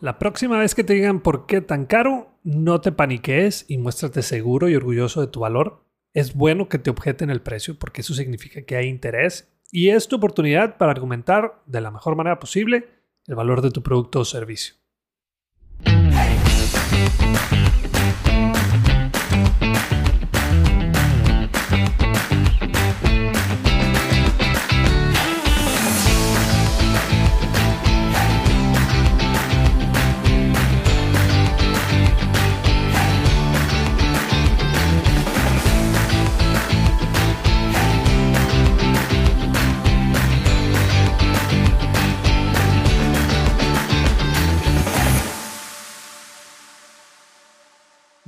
La próxima vez que te digan por qué tan caro, no te paniques y muéstrate seguro y orgulloso de tu valor. Es bueno que te objeten el precio porque eso significa que hay interés y es tu oportunidad para argumentar de la mejor manera posible el valor de tu producto o servicio.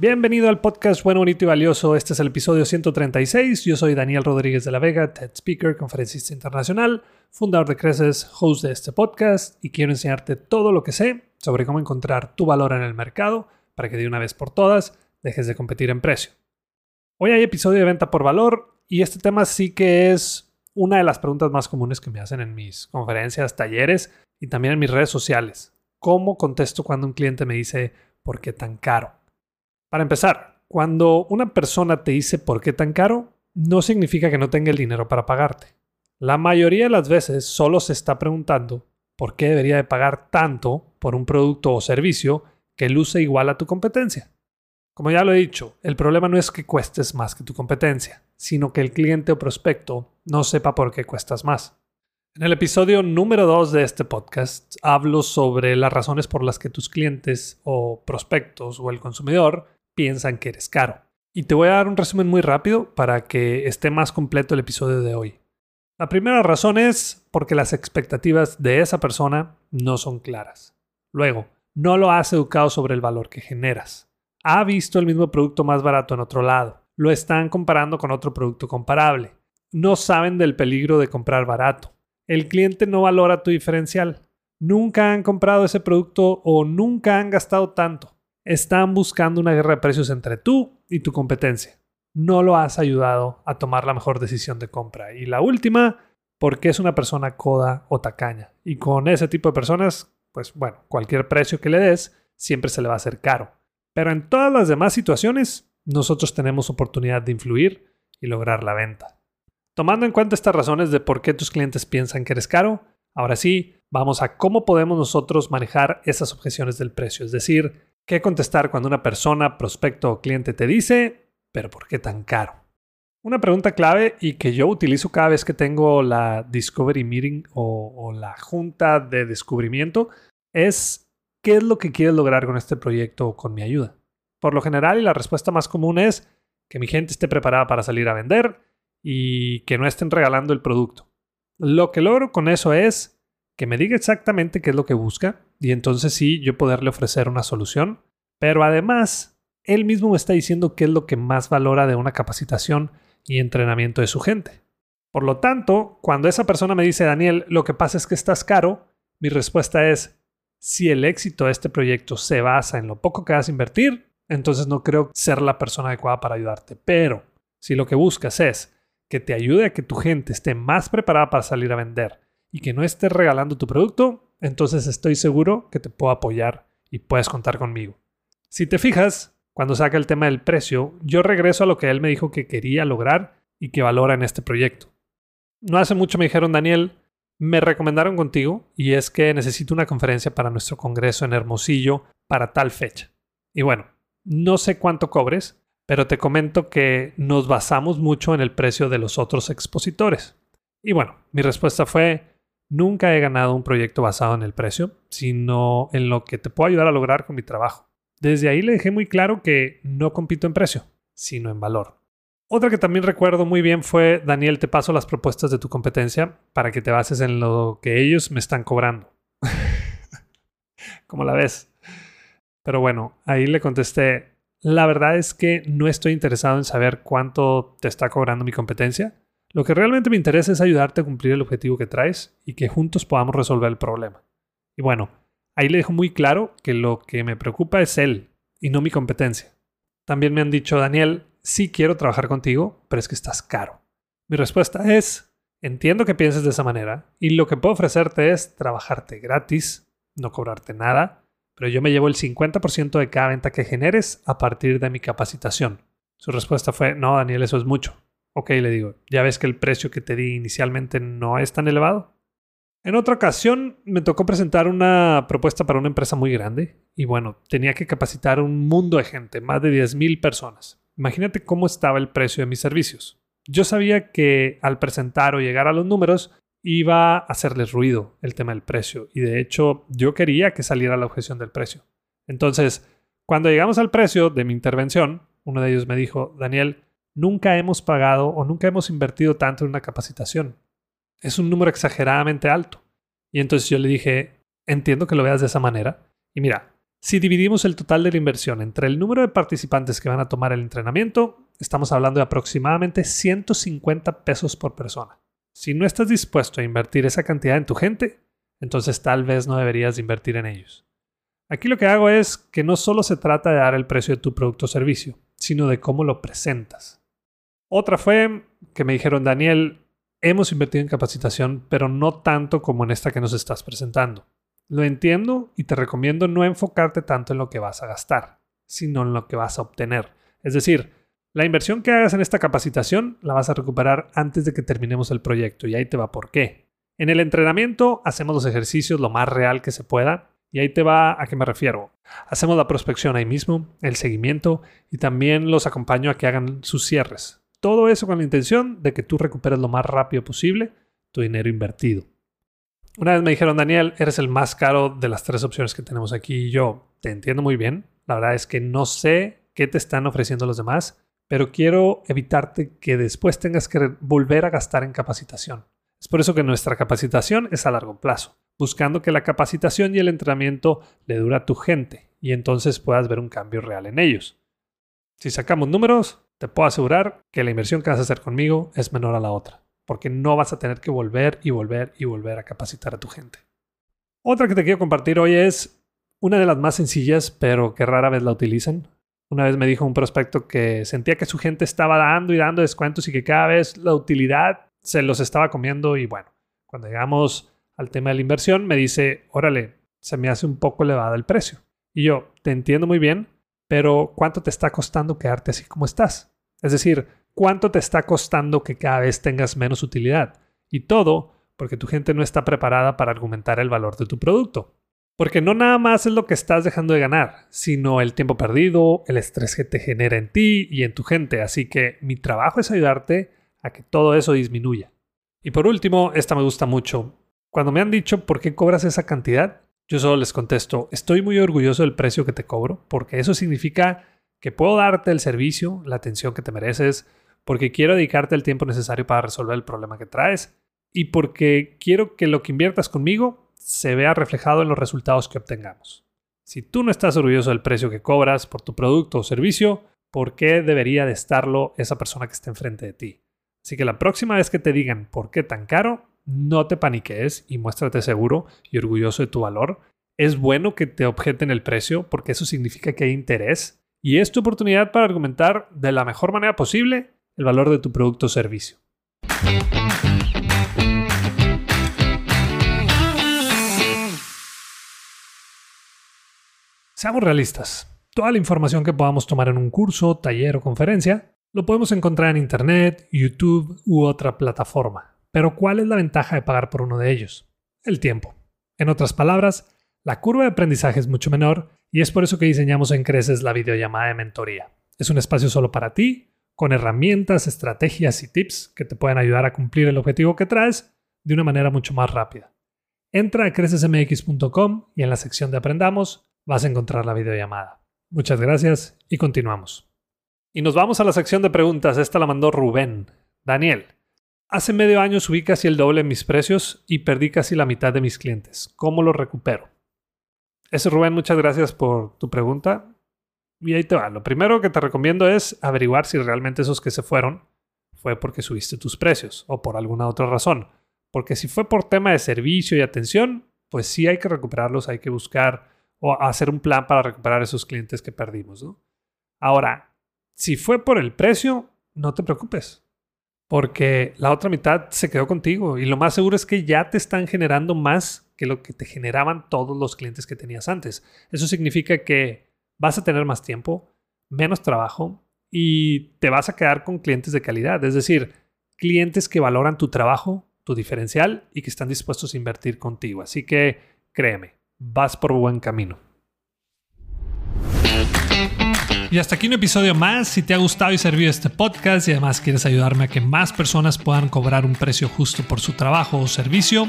Bienvenido al podcast Bueno, Bonito y Valioso. Este es el episodio 136. Yo soy Daniel Rodríguez de la Vega, TED Speaker, conferencista internacional, fundador de Creces, host de este podcast y quiero enseñarte todo lo que sé sobre cómo encontrar tu valor en el mercado para que de una vez por todas dejes de competir en precio. Hoy hay episodio de venta por valor y este tema sí que es una de las preguntas más comunes que me hacen en mis conferencias, talleres y también en mis redes sociales. ¿Cómo contesto cuando un cliente me dice por qué tan caro? Para empezar, cuando una persona te dice por qué tan caro, no significa que no tenga el dinero para pagarte. La mayoría de las veces solo se está preguntando por qué debería de pagar tanto por un producto o servicio que luce igual a tu competencia. Como ya lo he dicho, el problema no es que cuestes más que tu competencia, sino que el cliente o prospecto no sepa por qué cuestas más. En el episodio número 2 de este podcast hablo sobre las razones por las que tus clientes o prospectos o el consumidor piensan que eres caro. Y te voy a dar un resumen muy rápido para que esté más completo el episodio de hoy. La primera razón es porque las expectativas de esa persona no son claras. Luego, no lo has educado sobre el valor que generas. Ha visto el mismo producto más barato en otro lado. Lo están comparando con otro producto comparable. No saben del peligro de comprar barato. El cliente no valora tu diferencial. Nunca han comprado ese producto o nunca han gastado tanto. Están buscando una guerra de precios entre tú y tu competencia. No lo has ayudado a tomar la mejor decisión de compra. Y la última, porque es una persona coda o tacaña. Y con ese tipo de personas, pues bueno, cualquier precio que le des siempre se le va a hacer caro. Pero en todas las demás situaciones, nosotros tenemos oportunidad de influir y lograr la venta. Tomando en cuenta estas razones de por qué tus clientes piensan que eres caro, ahora sí, vamos a cómo podemos nosotros manejar esas objeciones del precio. Es decir, ¿Qué contestar cuando una persona, prospecto o cliente te dice, pero ¿por qué tan caro? Una pregunta clave y que yo utilizo cada vez que tengo la Discovery Meeting o, la junta de descubrimiento es ¿qué es lo que quieres lograr con este proyecto o con mi ayuda? Por lo general, la respuesta más común es que mi gente esté preparada para salir a vender y que no estén regalando el producto. Lo que logro con eso es que me diga exactamente qué es lo que busca y entonces sí yo poderle ofrecer una solución. Pero además, él mismo me está diciendo qué es lo que más valora de una capacitación y entrenamiento de su gente. Por lo tanto, cuando esa persona me dice, Daniel, lo que pasa es que estás caro, mi respuesta es, si el éxito de este proyecto se basa en lo poco que vas a invertir, entonces no creo ser la persona adecuada para ayudarte. Pero si lo que buscas es que te ayude a que tu gente esté más preparada para salir a vender y que no estés regalando tu producto, entonces estoy seguro que te puedo apoyar y puedes contar conmigo. Si te fijas, cuando saca el tema del precio, yo regreso a lo que él me dijo que quería lograr y que valora en este proyecto. No hace mucho me dijeron, Daniel, me recomendaron contigo y es que necesito una conferencia para nuestro congreso en Hermosillo para tal fecha. Y bueno, no sé cuánto cobres, pero te comento que nos basamos mucho en el precio de los otros expositores. Y bueno, mi respuesta fue, Nunca he ganado un proyecto basado en el precio, sino en lo que te puedo ayudar a lograr con mi trabajo. Desde ahí le dejé muy claro que no compito en precio, sino en valor. Otra que también recuerdo muy bien fue, Daniel, te paso las propuestas de tu competencia para que te bases en lo que ellos me están cobrando. ¿Cómo la ves? Pero bueno, ahí le contesté, la verdad es que no estoy interesado en saber cuánto te está cobrando mi competencia. Lo que realmente me interesa es ayudarte a cumplir el objetivo que traes y que juntos podamos resolver el problema. Y bueno, ahí le dejo muy claro que lo que me preocupa es él y no mi competencia. También me han dicho, Daniel, sí quiero trabajar contigo, pero es que estás caro. Mi respuesta es, entiendo que pienses de esa manera y lo que puedo ofrecerte es trabajarte gratis, no cobrarte nada, pero yo me llevo el 50% de cada venta que generes a partir de mi capacitación. Su respuesta fue, no, Daniel, eso es mucho. Ok, le digo, ya ves que el precio que te di inicialmente no es tan elevado. En otra ocasión me tocó presentar una propuesta para una empresa muy grande y bueno, tenía que capacitar un mundo de gente, más de 10.000 personas. Imagínate cómo estaba el precio de mis servicios. Yo sabía que al presentar o llegar a los números iba a hacerles ruido el tema del precio y de hecho yo quería que saliera la objeción del precio. Entonces, cuando llegamos al precio de mi intervención, uno de ellos me dijo, Daniel, nunca hemos pagado o nunca hemos invertido tanto en una capacitación es un número exageradamente alto. Y entonces yo le dije, entiendo que lo veas de esa manera. Y mira, si dividimos el total de la inversión entre el número de participantes que van a tomar el entrenamiento, estamos hablando de aproximadamente 150 pesos por persona. Si no estás dispuesto a invertir esa cantidad en tu gente, entonces tal vez no deberías invertir en ellos. Aquí lo que hago es que no solo se trata de dar el precio de tu producto o servicio, sino de cómo lo presentas. Otra fue que me dijeron, Daniel, hemos invertido en capacitación, pero no tanto como en esta que nos estás presentando. Lo entiendo y te recomiendo no enfocarte tanto en lo que vas a gastar, sino en lo que vas a obtener. Es decir, la inversión que hagas en esta capacitación la vas a recuperar antes de que terminemos el proyecto y ahí te va por qué. En el entrenamiento hacemos los ejercicios lo más real que se pueda y ahí te va a qué me refiero. Hacemos la prospección ahí mismo, el seguimiento y también los acompaño a que hagan sus cierres. Todo eso con la intención de que tú recuperes lo más rápido posible tu dinero invertido. Una vez me dijeron, Daniel, eres el más caro de las tres opciones que tenemos aquí. Y yo te entiendo muy bien. La verdad es que no sé qué te están ofreciendo los demás, pero quiero evitarte que después tengas que volver a gastar en capacitación. Es por eso que nuestra capacitación es a largo plazo, buscando que la capacitación y el entrenamiento le dure a tu gente y entonces puedas ver un cambio real en ellos. Si sacamos números, te puedo asegurar que la inversión que vas a hacer conmigo es menor a la otra, porque no vas a tener que volver y volver y volver a capacitar a tu gente. Otra que te quiero compartir hoy es una de las más sencillas, pero que rara vez la utilizan. Una vez me dijo un prospecto que sentía que su gente estaba dando y dando descuentos y que cada vez la utilidad se los estaba comiendo y bueno, cuando llegamos al tema de la inversión me dice, órale, se me hace un poco elevado el precio. Y yo, te entiendo muy bien, pero ¿cuánto te está costando quedarte así como estás? Es decir, ¿cuánto te está costando que cada vez tengas menos utilidad? Y todo porque tu gente no está preparada para argumentar el valor de tu producto. Porque no nada más es lo que estás dejando de ganar, sino el tiempo perdido, el estrés que te genera en ti y en tu gente. Así que mi trabajo es ayudarte a que todo eso disminuya. Y por último, esta me gusta mucho. Cuando me han dicho por qué cobras esa cantidad, yo solo les contesto, estoy muy orgulloso del precio que te cobro, porque eso significa que puedo darte el servicio, la atención que te mereces, porque quiero dedicarte el tiempo necesario para resolver el problema que traes y porque quiero que lo que inviertas conmigo se vea reflejado en los resultados que obtengamos. Si tú no estás orgulloso del precio que cobras por tu producto o servicio, ¿por qué debería de estarlo esa persona que está enfrente de ti? Así que la próxima vez que te digan por qué tan caro, no te paniques y muéstrate seguro y orgulloso de tu valor. Es bueno que te objeten el precio porque eso significa que hay interés y es tu oportunidad para argumentar de la mejor manera posible el valor de tu producto o servicio. Seamos realistas. Toda la información que podamos tomar en un curso, taller o conferencia lo podemos encontrar en Internet, YouTube u otra plataforma. Pero ¿cuál es la ventaja de pagar por uno de ellos? El tiempo. En otras palabras, la curva de aprendizaje es mucho menor y es por eso que diseñamos en Creces la videollamada de mentoría. Es un espacio solo para ti, con herramientas, estrategias y tips que te pueden ayudar a cumplir el objetivo que traes de una manera mucho más rápida. Entra a crecesmx.com y en la sección de Aprendamos vas a encontrar la videollamada. Muchas gracias y continuamos. Y nos vamos a la sección de preguntas. Esta la mandó Rubén. Daniel, Hace medio año subí casi el doble en mis precios y perdí casi la mitad de mis clientes. ¿Cómo lo recupero? Eso, Rubén, muchas gracias por tu pregunta. Y ahí te va. Lo primero que te recomiendo es averiguar si realmente esos que se fueron fue porque subiste tus precios o por alguna otra razón. Porque si fue por tema de servicio y atención, pues sí hay que recuperarlos, hay que buscar o hacer un plan para recuperar esos clientes que perdimos. Ahora, si fue por el precio, no te preocupes porque la otra mitad se quedó contigo y lo más seguro es que ya te están generando más que lo que te generaban todos los clientes que tenías antes. Eso significa que vas a tener más tiempo, menos trabajo y te vas a quedar con clientes de calidad, es decir, clientes que valoran tu trabajo, tu diferencial y que están dispuestos a invertir contigo. Así que créeme, vas por buen camino. Y hasta aquí un episodio más. Si te ha gustado y servido este podcast y además quieres ayudarme a que más personas puedan cobrar un precio justo por su trabajo o servicio,